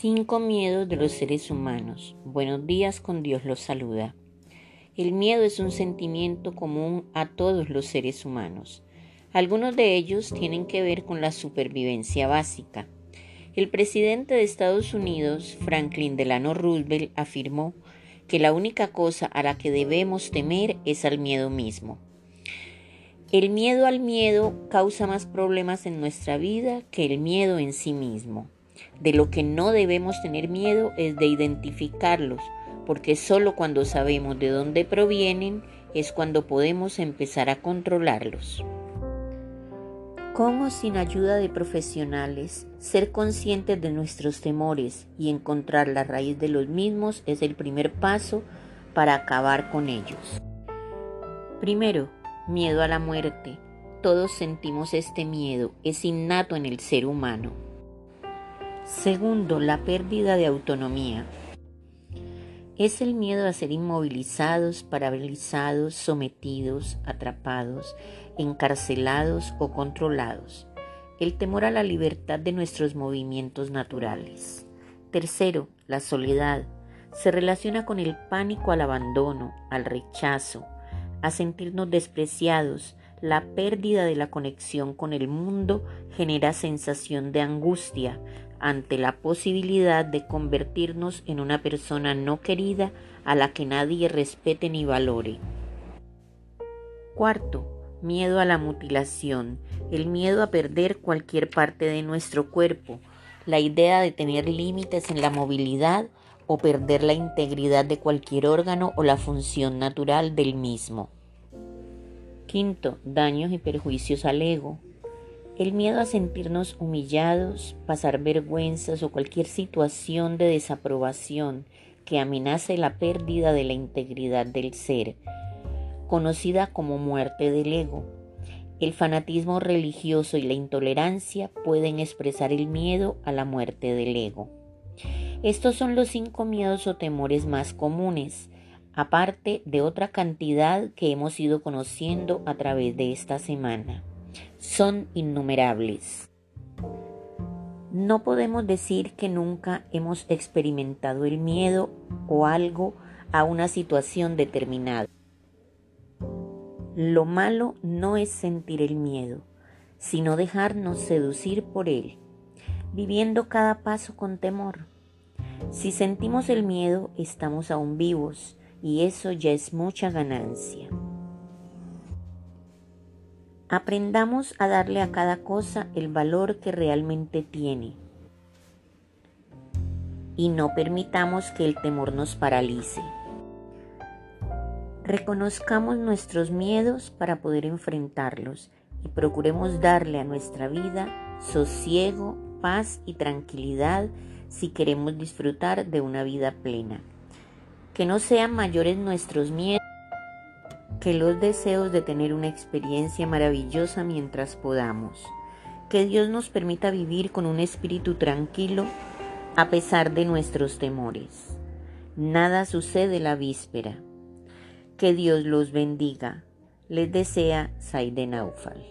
Cinco miedos de los seres humanos. Buenos días, con Dios los saluda. El miedo es un sentimiento común a todos los seres humanos. Algunos de ellos tienen que ver con la supervivencia básica. El presidente de Estados Unidos, Franklin Delano Roosevelt, afirmó que la única cosa a la que debemos temer es al miedo mismo. El miedo al miedo causa más problemas en nuestra vida que el miedo en sí mismo. De lo que no debemos tener miedo es de identificarlos, porque solo cuando sabemos de dónde provienen es cuando podemos empezar a controlarlos. ¿Cómo sin ayuda de profesionales ser conscientes de nuestros temores y encontrar la raíz de los mismos es el primer paso para acabar con ellos? Primero, miedo a la muerte. Todos sentimos este miedo, es innato en el ser humano. Segundo, la pérdida de autonomía. Es el miedo a ser inmovilizados, paralizados, sometidos, atrapados, encarcelados o controlados. El temor a la libertad de nuestros movimientos naturales. Tercero, la soledad. Se relaciona con el pánico al abandono, al rechazo, a sentirnos despreciados. La pérdida de la conexión con el mundo genera sensación de angustia, ante la posibilidad de convertirnos en una persona no querida a la que nadie respete ni valore. Cuarto, miedo a la mutilación, el miedo a perder cualquier parte de nuestro cuerpo, la idea de tener límites en la movilidad o perder la integridad de cualquier órgano o la función natural del mismo. Quinto, daños y perjuicios al ego, el miedo a sentirnos humillados, pasar vergüenzas o cualquier situación de desaprobación que amenace la pérdida de la integridad del ser, conocida como muerte del ego. El fanatismo religioso y la intolerancia pueden expresar el miedo a la muerte del ego. Estos son los cinco miedos o temores más comunes, aparte de otra cantidad que hemos ido conociendo a través de esta semana son innumerables. No podemos decir que nunca hemos experimentado el miedo o algo a una situación determinada. Lo malo no es sentir el miedo, sino dejarnos seducir por él, viviendo cada paso con temor. Si sentimos el miedo, estamos aún vivos y eso ya es mucha ganancia. Aprendamos a darle a cada cosa el valor que realmente tiene y no permitamos que el temor nos paralice. Reconozcamos nuestros miedos para poder enfrentarlos y procuremos darle a nuestra vida sosiego, paz y tranquilidad si queremos disfrutar de una vida plena. Que no sean mayores nuestros miedos que los deseos de tener una experiencia maravillosa mientras podamos. Que Dios nos permita vivir con un espíritu tranquilo a pesar de nuestros temores. Nada sucede la víspera. Que Dios los bendiga. Les desea Saide Naufal.